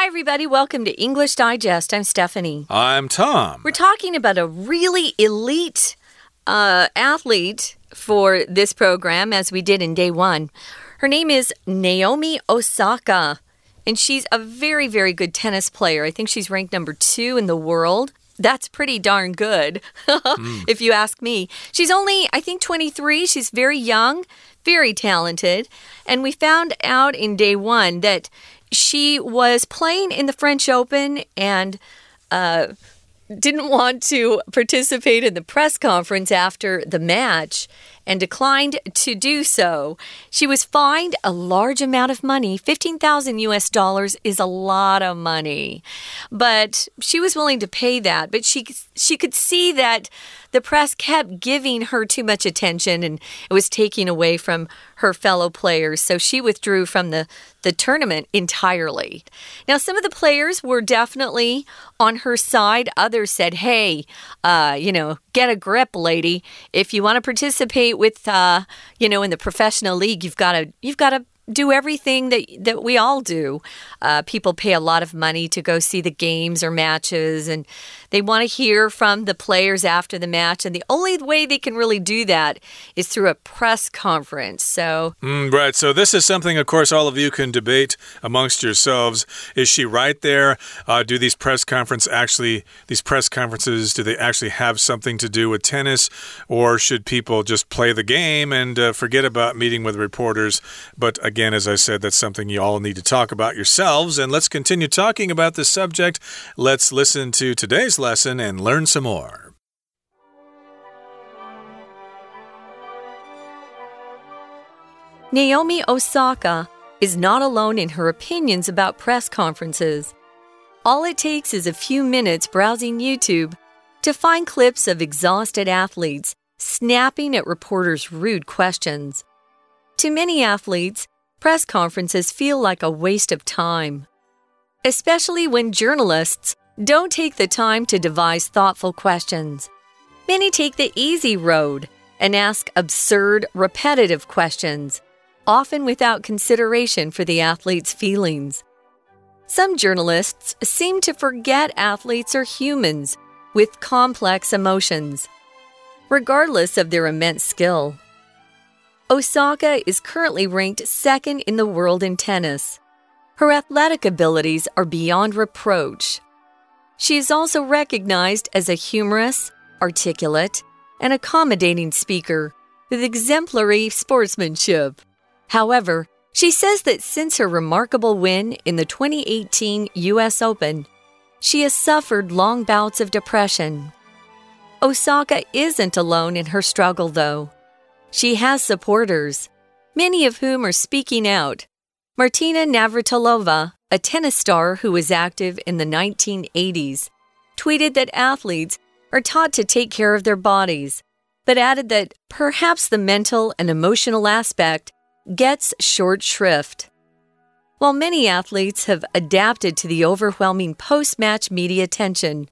Hi, everybody. Welcome to English Digest. I'm Stephanie. I'm Tom. We're talking about a really elite uh, athlete for this program, as we did in day one. Her name is Naomi Osaka, and she's a very, very good tennis player. I think she's ranked number two in the world. That's pretty darn good, mm. if you ask me. She's only, I think, 23. She's very young, very talented. And we found out in day one that she was playing in the French Open and uh, didn't want to participate in the press conference after the match and declined to do so. She was fined a large amount of money. 15,000 US dollars is a lot of money. But she was willing to pay that, but she she could see that the press kept giving her too much attention and it was taking away from her fellow players. So she withdrew from the, the tournament entirely. Now, some of the players were definitely on her side. Others said, hey, uh, you know, get a grip, lady. If you want to participate with, uh, you know, in the professional league, you've got to, you've got to do everything that that we all do. Uh, people pay a lot of money to go see the games or matches, and they want to hear from the players after the match. And the only way they can really do that is through a press conference. So, mm, right. So this is something, of course, all of you can debate amongst yourselves. Is she right there? Uh, do these press conference actually these press conferences do they actually have something to do with tennis, or should people just play the game and uh, forget about meeting with reporters? But again Again, as I said, that's something you all need to talk about yourselves. And let's continue talking about this subject. Let's listen to today's lesson and learn some more. Naomi Osaka is not alone in her opinions about press conferences. All it takes is a few minutes browsing YouTube to find clips of exhausted athletes snapping at reporters' rude questions. To many athletes, press conferences feel like a waste of time, especially when journalists don't take the time to devise thoughtful questions. Many take the easy road and ask absurd, repetitive questions, often without consideration for the athlete's feelings. Some journalists seem to forget athletes are humans with complex emotions, regardless of their immense skill. Osaka is currently ranked second in the world in tennis. Her athletic abilities are beyond reproach. She is also recognized as a humorous, articulate, and accommodating speaker with exemplary sportsmanship. However, she says that since her remarkable win in the 2018 U.S. Open, she has suffered long bouts of depression. Osaka isn't alone in her struggle, though. She has supporters, many of whom are speaking out. Martina Navratilova, a tennis star who was active in the 1980s, tweeted that athletes are taught to take care of their bodies, but added that perhaps the mental and emotional aspect gets short shrift. While many athletes have adapted to the overwhelming post match media attention,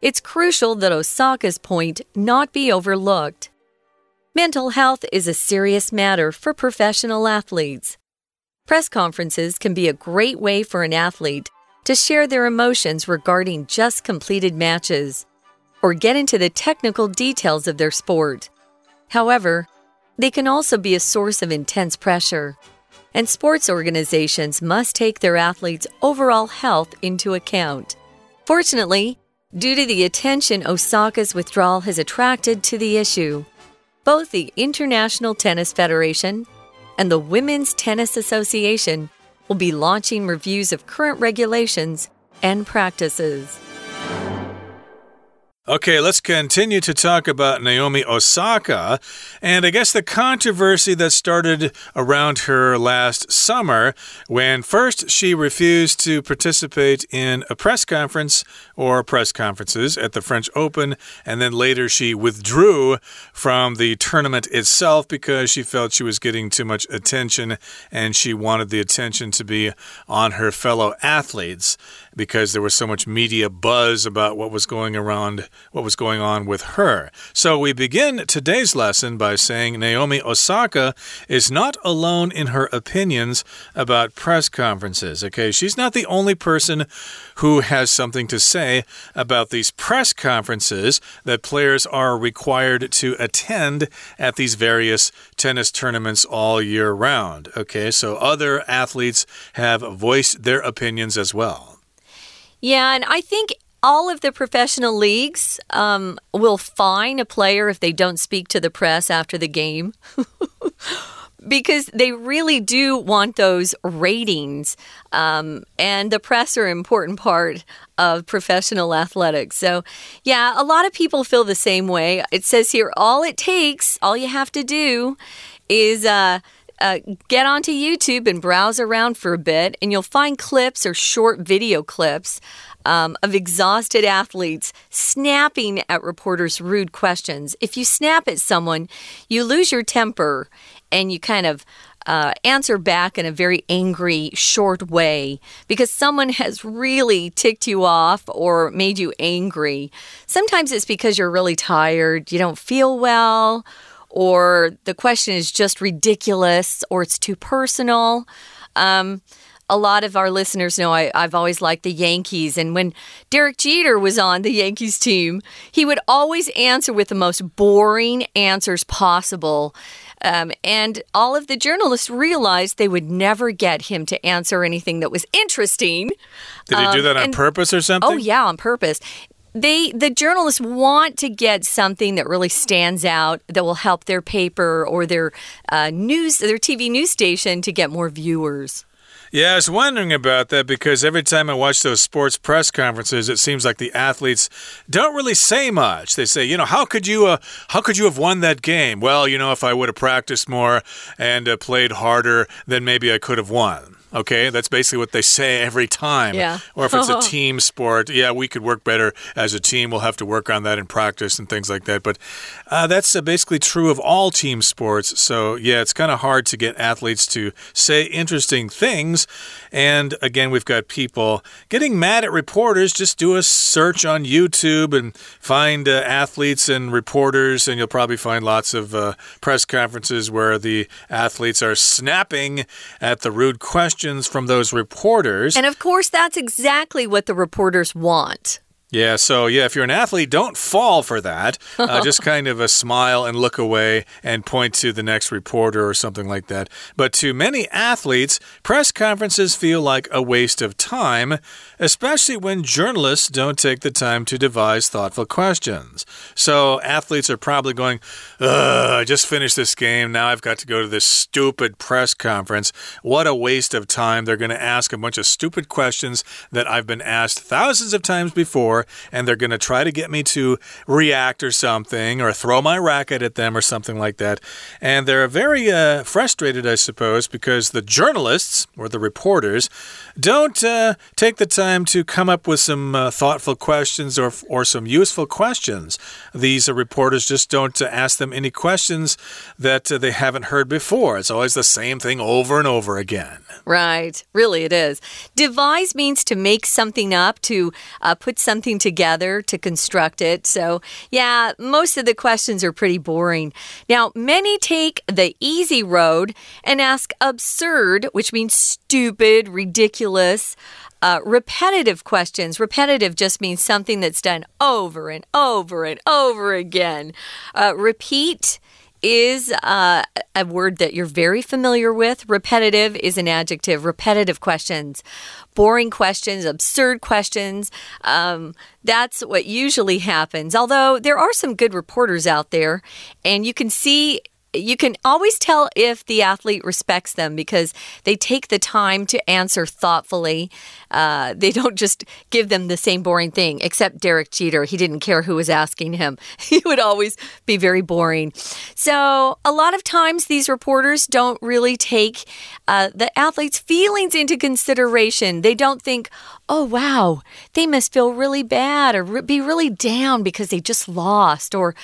it's crucial that Osaka's point not be overlooked. Mental health is a serious matter for professional athletes. Press conferences can be a great way for an athlete to share their emotions regarding just completed matches or get into the technical details of their sport. However, they can also be a source of intense pressure, and sports organizations must take their athletes' overall health into account. Fortunately, due to the attention Osaka's withdrawal has attracted to the issue, both the International Tennis Federation and the Women's Tennis Association will be launching reviews of current regulations and practices. Okay, let's continue to talk about Naomi Osaka. And I guess the controversy that started around her last summer when first she refused to participate in a press conference or press conferences at the French Open, and then later she withdrew from the tournament itself because she felt she was getting too much attention and she wanted the attention to be on her fellow athletes because there was so much media buzz about what was going around what was going on with her. So we begin today's lesson by saying Naomi Osaka is not alone in her opinions about press conferences. Okay, she's not the only person who has something to say about these press conferences that players are required to attend at these various tennis tournaments all year round. Okay, so other athletes have voiced their opinions as well. Yeah, and I think all of the professional leagues um, will fine a player if they don't speak to the press after the game. because they really do want those ratings. Um, and the press are an important part of professional athletics. So, yeah, a lot of people feel the same way. It says here all it takes, all you have to do is. Uh, uh, get onto YouTube and browse around for a bit, and you'll find clips or short video clips um, of exhausted athletes snapping at reporters' rude questions. If you snap at someone, you lose your temper and you kind of uh, answer back in a very angry, short way because someone has really ticked you off or made you angry. Sometimes it's because you're really tired, you don't feel well or the question is just ridiculous or it's too personal. Um, a lot of our listeners know I, have always liked the Yankees. And when Derek Jeter was on the Yankees team, he would always answer with the most boring answers possible. Um, and all of the journalists realized they would never get him to answer anything that was interesting. Did he do that on um, and, purpose or something? Oh, yeah, on purpose they the journalists want to get something that really stands out that will help their paper or their uh, news their TV news station to get more viewers. Yeah, I was wondering about that because every time I watch those sports press conferences, it seems like the athletes don't really say much. They say, you know, how could you, uh, how could you have won that game? Well, you know, if I would have practiced more and uh, played harder, then maybe I could have won. Okay, that's basically what they say every time. Yeah. Or if it's a team sport, yeah, we could work better as a team. We'll have to work on that in practice and things like that. But uh, that's uh, basically true of all team sports. So, yeah, it's kind of hard to get athletes to say interesting things. And again, we've got people getting mad at reporters. Just do a search on YouTube and find uh, athletes and reporters, and you'll probably find lots of uh, press conferences where the athletes are snapping at the rude questions questions from those reporters. And of course, that's exactly what the reporters want. Yeah, so yeah, if you're an athlete, don't fall for that. Uh, just kind of a smile and look away and point to the next reporter or something like that. But to many athletes, press conferences feel like a waste of time, especially when journalists don't take the time to devise thoughtful questions. So athletes are probably going, I just finished this game. Now I've got to go to this stupid press conference. What a waste of time. They're going to ask a bunch of stupid questions that I've been asked thousands of times before and they're going to try to get me to react or something or throw my racket at them or something like that. And they're very uh, frustrated, I suppose, because the journalists or the reporters don't uh, take the time to come up with some uh, thoughtful questions or, or some useful questions. These reporters just don't uh, ask them any questions that uh, they haven't heard before. It's always the same thing over and over again. Right. Really, it is. Devise means to make something up, to uh, put something something together to construct it. So, yeah, most of the questions are pretty boring. Now, many take the easy road and ask absurd, which means stupid, ridiculous. Uh, repetitive questions. Repetitive just means something that's done over and over and over again. Uh, repeat is uh, a word that you're very familiar with. Repetitive is an adjective. Repetitive questions, boring questions, absurd questions. Um, that's what usually happens. Although there are some good reporters out there, and you can see you can always tell if the athlete respects them because they take the time to answer thoughtfully. Uh, they don't just give them the same boring thing, except Derek Jeter. He didn't care who was asking him, he would always be very boring. So, a lot of times, these reporters don't really take uh, the athlete's feelings into consideration. They don't think, oh, wow, they must feel really bad or be really down because they just lost or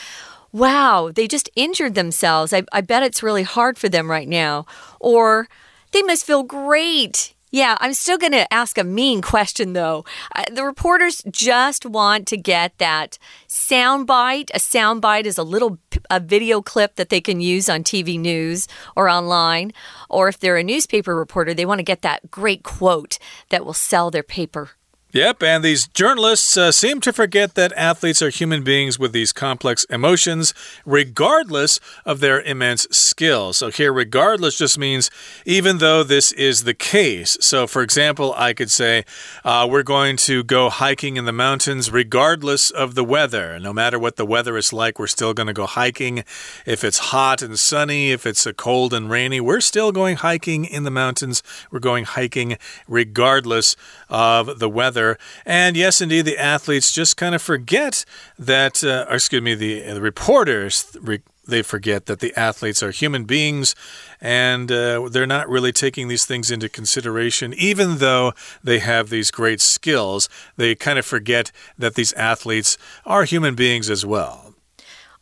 wow, they just injured themselves. I, I bet it's really hard for them right now. Or they must feel great. Yeah, I'm still going to ask a mean question though. Uh, the reporters just want to get that soundbite. A soundbite is a little a video clip that they can use on TV news or online. Or if they're a newspaper reporter, they want to get that great quote that will sell their paper. Yep, and these journalists uh, seem to forget that athletes are human beings with these complex emotions, regardless of their immense skill. So, here, regardless just means even though this is the case. So, for example, I could say, uh, We're going to go hiking in the mountains regardless of the weather. No matter what the weather is like, we're still going to go hiking. If it's hot and sunny, if it's cold and rainy, we're still going hiking in the mountains. We're going hiking regardless of the weather. And yes, indeed, the athletes just kind of forget that, uh, excuse me, the, the reporters. Re they forget that the athletes are human beings and uh, they're not really taking these things into consideration, even though they have these great skills. They kind of forget that these athletes are human beings as well.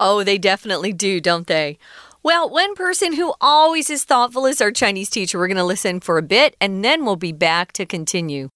Oh, they definitely do, don't they? Well, one person who always is thoughtful is our Chinese teacher. We're going to listen for a bit and then we'll be back to continue.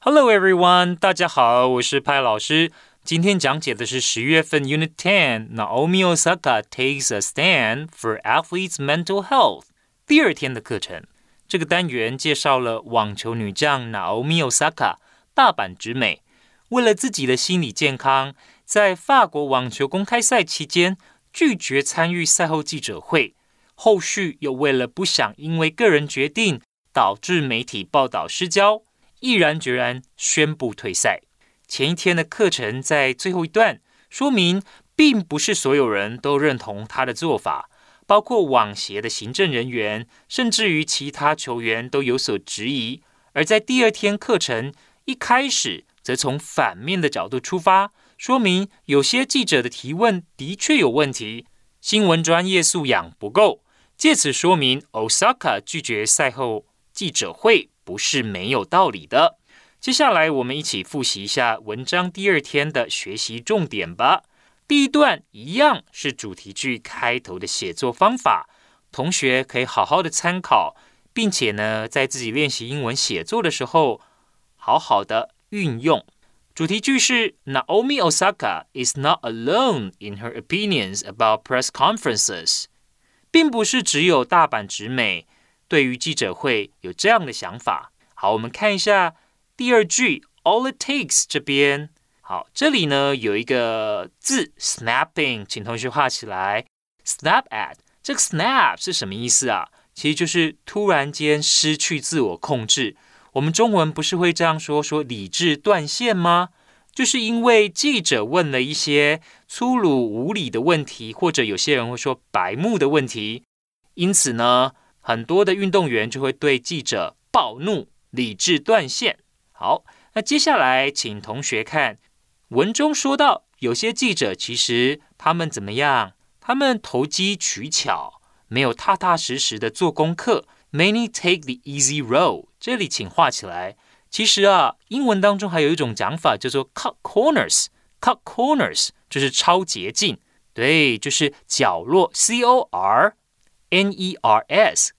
Hello everyone，大家好，我是派老师。今天讲解的是十月份 Unit Ten Naomi Osaka takes a stand for athletes' mental health 第二天的课程。这个单元介绍了网球女将 Naomi Osaka 大阪直美，为了自己的心理健康，在法国网球公开赛期间拒绝参与赛后记者会，后续又为了不想因为个人决定导致媒体报道失焦。毅然决然宣布退赛。前一天的课程在最后一段说明，并不是所有人都认同他的做法，包括网协的行政人员，甚至于其他球员都有所质疑。而在第二天课程一开始，则从反面的角度出发，说明有些记者的提问的确有问题，新闻专业素养不够，借此说明 Osaka 拒绝赛后记者会。不是没有道理的。接下来，我们一起复习一下文章第二天的学习重点吧。第一段一样是主题句开头的写作方法，同学可以好好的参考，并且呢，在自己练习英文写作的时候，好好的运用。主题句是：Naomi Osaka is not alone in her opinions about press conferences，并不是只有大阪直美。对于记者会有这样的想法。好，我们看一下第二句，All it takes 这边。好，这里呢有一个字 snapping，请同学画起来。Snap at 这个 snap 是什么意思啊？其实就是突然间失去自我控制。我们中文不是会这样说，说理智断线吗？就是因为记者问了一些粗鲁无礼的问题，或者有些人会说白目的问题，因此呢。很多的运动员就会对记者暴怒，理智断线。好，那接下来请同学看文中说到，有些记者其实他们怎么样？他们投机取巧，没有踏踏实实的做功课。Many take the easy road。这里请画起来。其实啊，英文当中还有一种讲法叫做 cut corners。cut corners 就是超捷径，对，就是角落。C O R N E R S。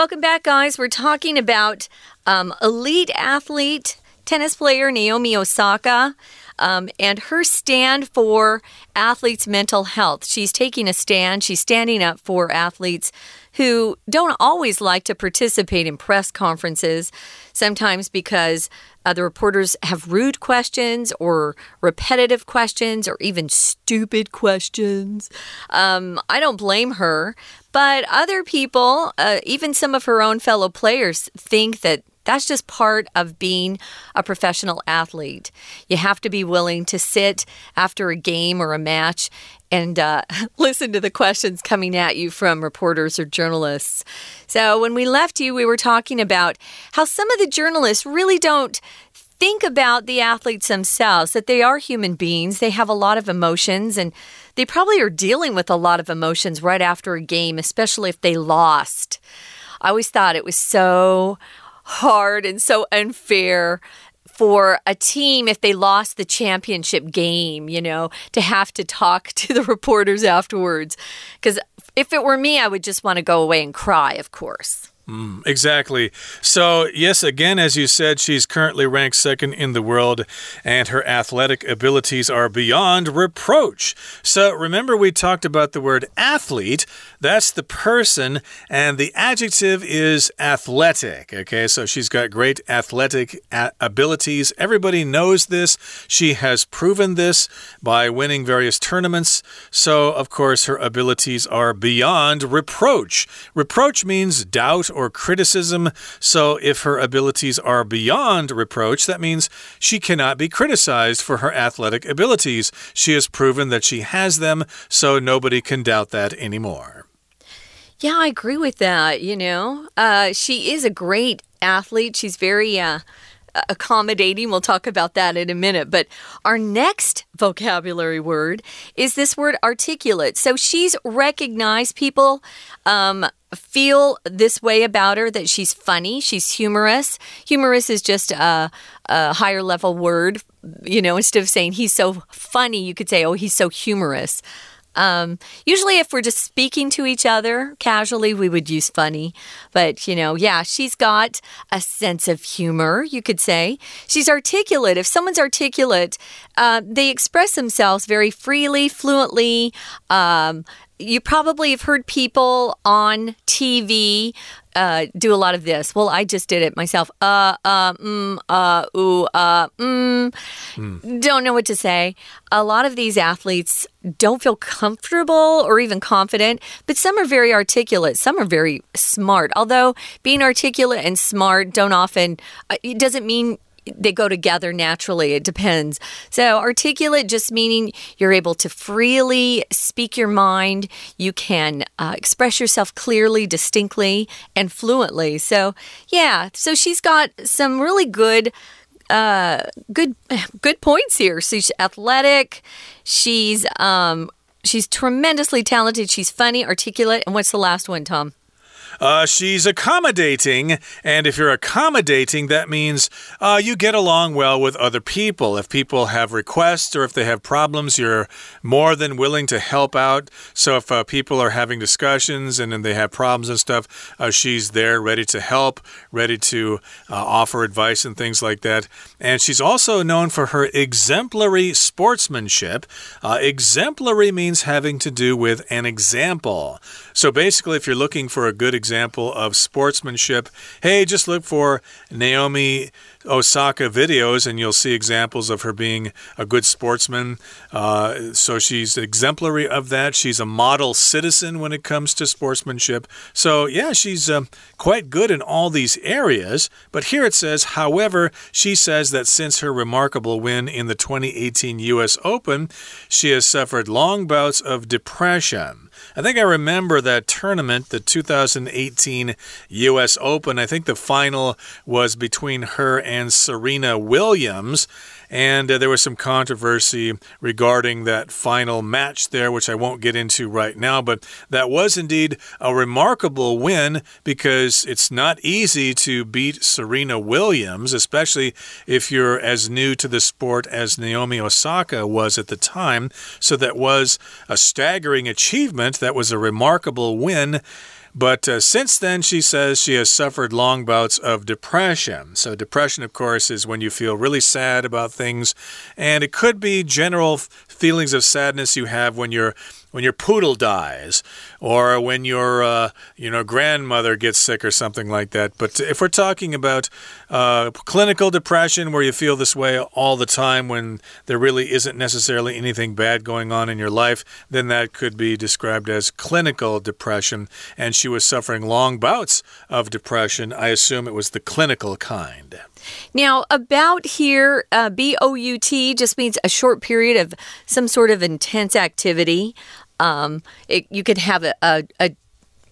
Welcome back, guys. We're talking about um, elite athlete, tennis player Naomi Osaka. Um, and her stand for athletes' mental health. She's taking a stand. She's standing up for athletes who don't always like to participate in press conferences, sometimes because uh, the reporters have rude questions or repetitive questions or even stupid questions. Um, I don't blame her, but other people, uh, even some of her own fellow players, think that That's just part of being a professional athlete. You have to be willing to sit after a game or a match and uh, listen to the questions coming at you from reporters or journalists. So, when we left you, we were talking about how some of the journalists really don't think about the athletes themselves, that they are human beings. They have a lot of emotions and they probably are dealing with a lot of emotions right after a game, especially if they lost. I always thought it was so hard and so unfair for a team if they lost the championship game, you know, to have to talk to the reporters afterwards. Because if it were me, I would just want to go away and cry, of course. Mm, exactly. So, yes, again, as you said, she's currently ranked second in the world, and her athletic abilities are beyond reproach. So, remember, we talked about the word athlete. That's the person, and the adjective is athletic. Okay, so she's got great athletic abilities. Everybody knows this. She has proven this by winning various tournaments. So, of course, her abilities are beyond reproach. Reproach means doubt or criticism. So, if her abilities are beyond reproach, that means she cannot be criticized for her athletic abilities. She has proven that she has them, so nobody can doubt that anymore. Yeah, I agree with that. You know, uh, she is a great athlete. She's very uh, accommodating. We'll talk about that in a minute. But our next vocabulary word is this word articulate. So she's recognized people um, feel this way about her that she's funny, she's humorous. Humorous is just a, a higher level word. You know, instead of saying he's so funny, you could say, oh, he's so humorous. Um, usually, if we're just speaking to each other casually, we would use funny. But, you know, yeah, she's got a sense of humor, you could say. She's articulate. If someone's articulate, uh, they express themselves very freely, fluently. Um, you probably have heard people on TV uh, do a lot of this. Well, I just did it myself. Uh, uh, mm, uh, ooh, uh, mm. mm. Don't know what to say. A lot of these athletes don't feel comfortable or even confident, but some are very articulate. Some are very smart. Although being articulate and smart don't often, uh, it doesn't mean they go together naturally. It depends. So, articulate just meaning you're able to freely speak your mind. You can uh, express yourself clearly, distinctly, and fluently. So, yeah. So she's got some really good. Uh, good, good points here. So she's athletic. She's um, she's tremendously talented. She's funny, articulate, and what's the last one, Tom? Uh, she's accommodating, and if you're accommodating, that means uh, you get along well with other people. If people have requests or if they have problems, you're more than willing to help out. So if uh, people are having discussions and then they have problems and stuff, uh, she's there ready to help, ready to uh, offer advice and things like that. And she's also known for her exemplary sportsmanship. Uh, exemplary means having to do with an example. So basically, if you're looking for a good example of sportsmanship, hey, just look for Naomi Osaka videos, and you'll see examples of her being a good sportsman. Uh, so she's exemplary of that. She's a model citizen when it comes to sportsmanship. So, yeah, she's uh, quite good in all these areas. But here it says, however, she says that since her remarkable win in the 2018 U.S. Open, she has suffered long bouts of depression. I think I remember that tournament, the 2018 U.S. Open. I think the final was between her and Serena Williams. And uh, there was some controversy regarding that final match there, which I won't get into right now. But that was indeed a remarkable win because it's not easy to beat Serena Williams, especially if you're as new to the sport as Naomi Osaka was at the time. So that was a staggering achievement. That was a remarkable win. But uh, since then, she says she has suffered long bouts of depression. So, depression, of course, is when you feel really sad about things, and it could be general feelings of sadness you have when you're when your poodle dies, or when your uh, you know grandmother gets sick or something like that. But if we're talking about uh, clinical depression, where you feel this way all the time when there really isn't necessarily anything bad going on in your life, then that could be described as clinical depression. And she was suffering long bouts of depression. I assume it was the clinical kind. Now, about here, uh, B O U T just means a short period of some sort of intense activity. Um, it, you could have a, a, a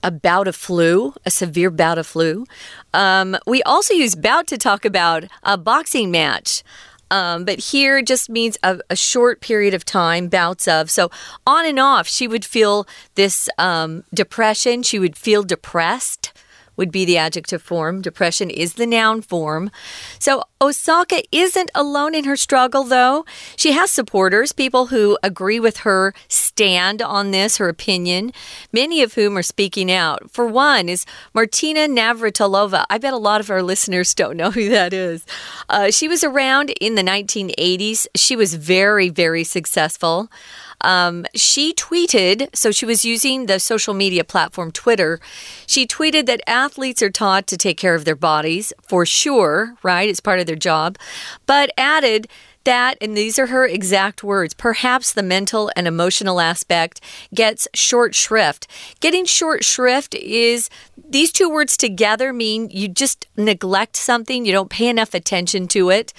a bout of flu, a severe bout of flu. Um, we also use bout to talk about a boxing match. Um, but here it just means a, a, short period of time, bouts of. So on and off, she would feel this um, depression. She would feel depressed would be the adjective form. Depression is the noun form. So Osaka isn't alone in her struggle, though. She has supporters, people who agree with her stand on this, her opinion, many of whom are speaking out. For one is Martina Navratilova. I bet a lot of our listeners don't know who that is. Uh, she was around in the 1980s. She was very, very successful. Um, she tweeted, so she was using the social media platform Twitter. She tweeted that athletes are taught to take care of their bodies for sure, right? It's part of their job, but added that, and these are her exact words, perhaps the mental and emotional aspect gets short shrift. Getting short shrift is these two words together mean you just neglect something, you don't pay enough attention to it.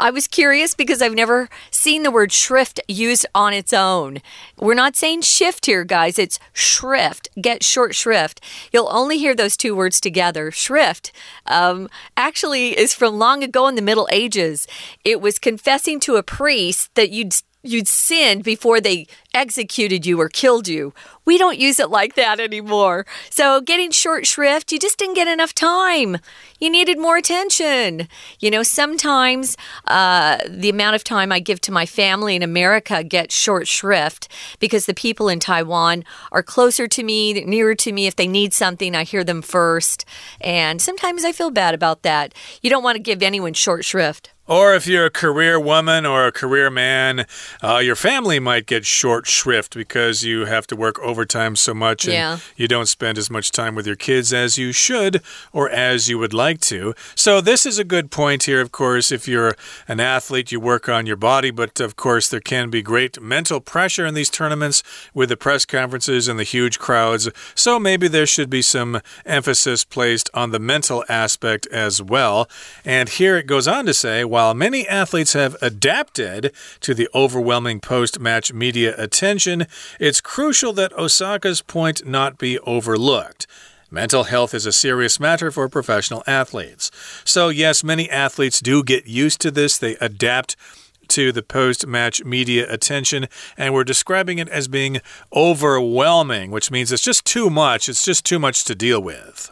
I was curious because I've never seen the word shrift used on its own. We're not saying shift here, guys, it's shrift, get short shrift. You'll only hear those two words together. Shrift um, actually is from long ago in the Middle Ages. It was confessing to a priest that you'd you'd sinned before they executed you or killed you. We don't use it like that anymore. So, getting short shrift, you just didn't get enough time. You needed more attention. You know, sometimes uh, the amount of time I give to my family in America gets short shrift because the people in Taiwan are closer to me, nearer to me. If they need something, I hear them first. And sometimes I feel bad about that. You don't want to give anyone short shrift. Or if you're a career woman or a career man, uh, your family might get short shrift because you have to work overtime so much and yeah. you don't spend as much time with your kids as you should or as you would like to. So, this is a good point here, of course. If you're an athlete, you work on your body, but of course, there can be great mental pressure in these tournaments with the press conferences and the huge crowds. So, maybe there should be some emphasis placed on the mental aspect as well. And here it goes on to say, while many athletes have adapted to the overwhelming post match media attention, it's crucial that Osaka's point not be overlooked. Mental health is a serious matter for professional athletes. So, yes, many athletes do get used to this, they adapt to the post match media attention, and we're describing it as being overwhelming, which means it's just too much. It's just too much to deal with.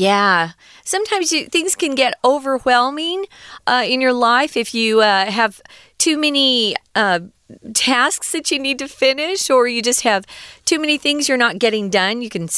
Yeah. Sometimes you, things can get overwhelming uh, in your life if you uh, have too many uh, tasks that you need to finish, or you just have too many things you're not getting done. You can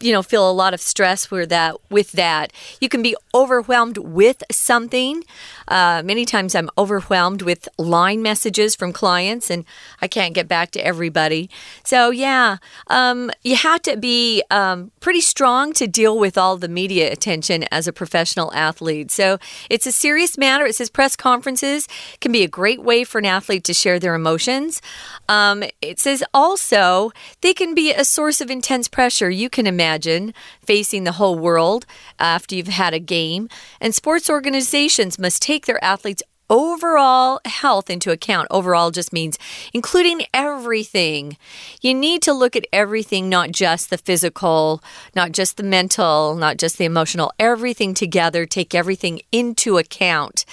you know feel a lot of stress with that with that. You can be overwhelmed with something. Uh, many times i'm overwhelmed with line messages from clients and i can't get back to everybody. So yeah um, you have to be um, pretty strong to deal with all the media attention as a professional athlete. So it's a serious matter. It says press conferences can be a great way for an athlete to share their emotions. Um, it says also they can be a source of intense pressure. You can imagine imagine facing the whole world uh, after you've had a game. And sports organizations must take their athletes overall health into account. Overall just means including everything. You need to look at everything, not just the physical, not just the mental, not just the emotional, everything together. Take everything into account.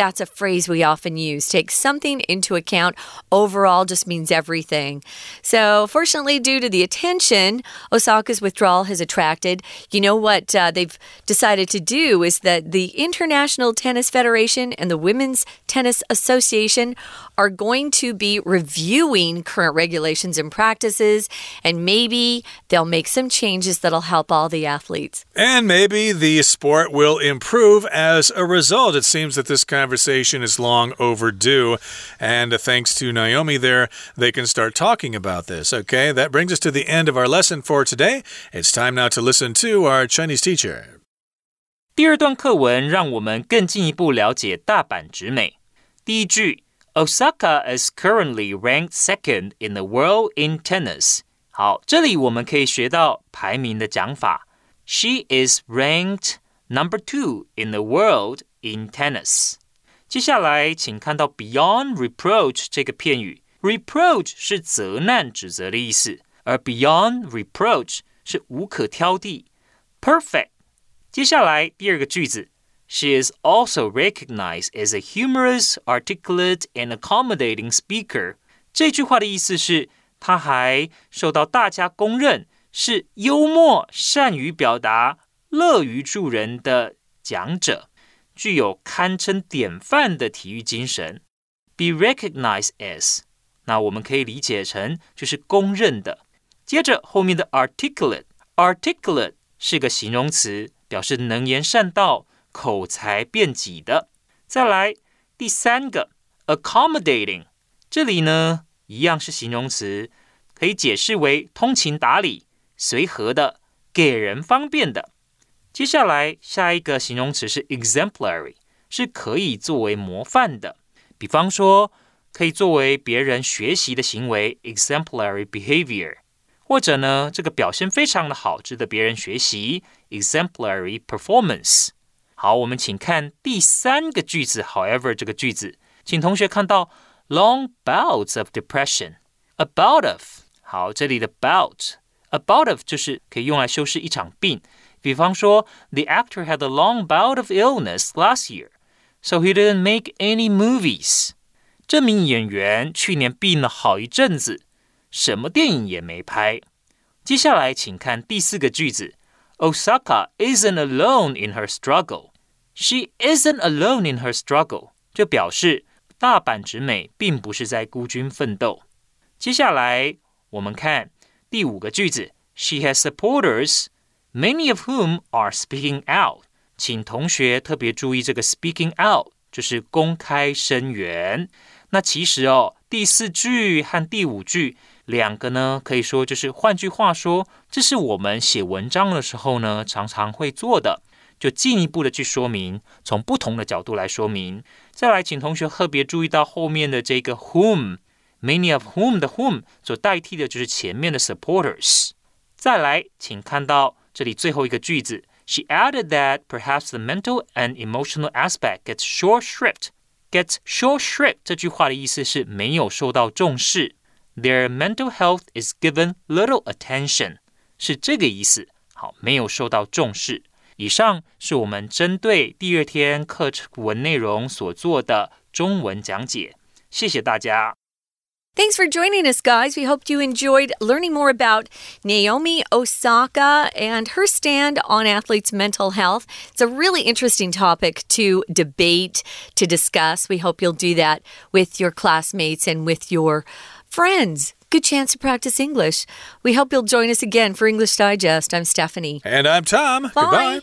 That's a phrase we often use. Take something into account. Overall just means everything. So, fortunately, due to the attention Osaka's withdrawal has attracted, you know what uh, they've decided to do is that the International Tennis Federation and the Women's Tennis Association are going to be reviewing current regulations and practices, and maybe they'll make some changes that'll help all the athletes. And maybe the sport will improve as a result. It seems that this kind conversation is long overdue. And thanks to Naomi there, they can start talking about this. Okay, that brings us to the end of our lesson for today. It's time now to listen to our Chinese teacher. 第二段课文让我们更进一步了解大阪直美。第一句，Osaka is currently ranked second in the world in tennis。好，这里我们可以学到排名的讲法。She is ranked number two in the world in tennis。 接下来，请看到 beyond reproach 这个片语。reproach 是责难、指责的意思，而 beyond reproach 是无可挑剔。perfect 接下来第二个句子，She is also recognized as a humorous, articulate, and accommodating speaker。这句话的意思是，她还受到大家公认是幽默、善于表达、乐于助人的讲者，具有堪称典范的体育精神。Be recognized as，那我们可以理解成就是公认的。接着后面的 articulate，articulate 是个形容词。表示能言善道、口才辩己的。再来第三个，accommodating，这里呢一样是形容词，可以解释为通情达理、随和的、给人方便的。接下来下一个形容词是 exemplary，是可以作为模范的。比方说，可以作为别人学习的行为，exemplary behavior。或者呢，这个表现非常的好，值得别人学习，exemplary performance。好，我们请看第三个句子。However，这个句子，请同学看到 long bouts of depression，a bout of。好，这里的 about，about of 就是可以用来修饰一场病。比方说，the actor had a long bout of illness last year，so he didn't make any movies。这名演员去年病了好一阵子。什么电影也没拍。接下来，请看第四个句子：Osaka isn't alone in her struggle. She isn't alone in her struggle，就表示大阪直美并不是在孤军奋斗。接下来，我们看第五个句子：She has supporters, many of whom are speaking out。请同学特别注意这个 speaking out，就是公开声援。那其实哦，第四句和第五句。两个呢，可以说就是换句话说，这是我们写文章的时候呢，常常会做的，就进一步的去说明，从不同的角度来说明。再来，请同学特别注意到后面的这个 whom，many of whom 的 whom 所代替的就是前面的 supporters。再来，请看到这里最后一个句子，She added that perhaps the mental and emotional aspect gets short shrift。gets short shrift 这句话的意思是没有受到重视。Their mental health is given little attention，是这个意思。好，没有受到重视。以上是我们针对第二天课文内容所做的中文讲解。谢谢大家。 Thanks for joining us, guys. We hope you enjoyed learning more about Naomi Osaka and her stand on athletes' mental health. It's a really interesting topic to debate, to discuss. We hope you'll do that with your classmates and with your friends. Good chance to practice English. We hope you'll join us again for English Digest. I'm Stephanie. And I'm Tom. Bye. Goodbye.